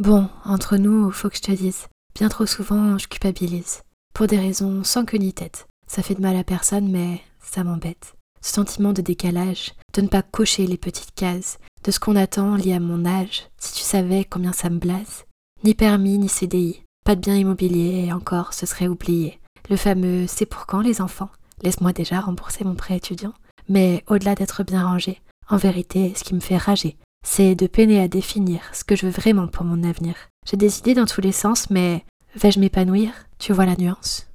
Bon, entre nous, faut que je te dise. Bien trop souvent, je culpabilise. Pour des raisons sans queue ni tête. Ça fait de mal à personne, mais ça m'embête. Ce sentiment de décalage, de ne pas cocher les petites cases, de ce qu'on attend lié à mon âge, si tu savais combien ça me blase. Ni permis, ni CDI, pas de bien immobilier, et encore, ce serait oublié. Le fameux c'est pour quand les enfants? Laisse-moi déjà rembourser mon prêt étudiant. Mais au-delà d'être bien rangé, en vérité, ce qui me fait rager, c'est de peiner à définir ce que je veux vraiment pour mon avenir. J'ai des idées dans tous les sens, mais vais-je m'épanouir? Tu vois la nuance?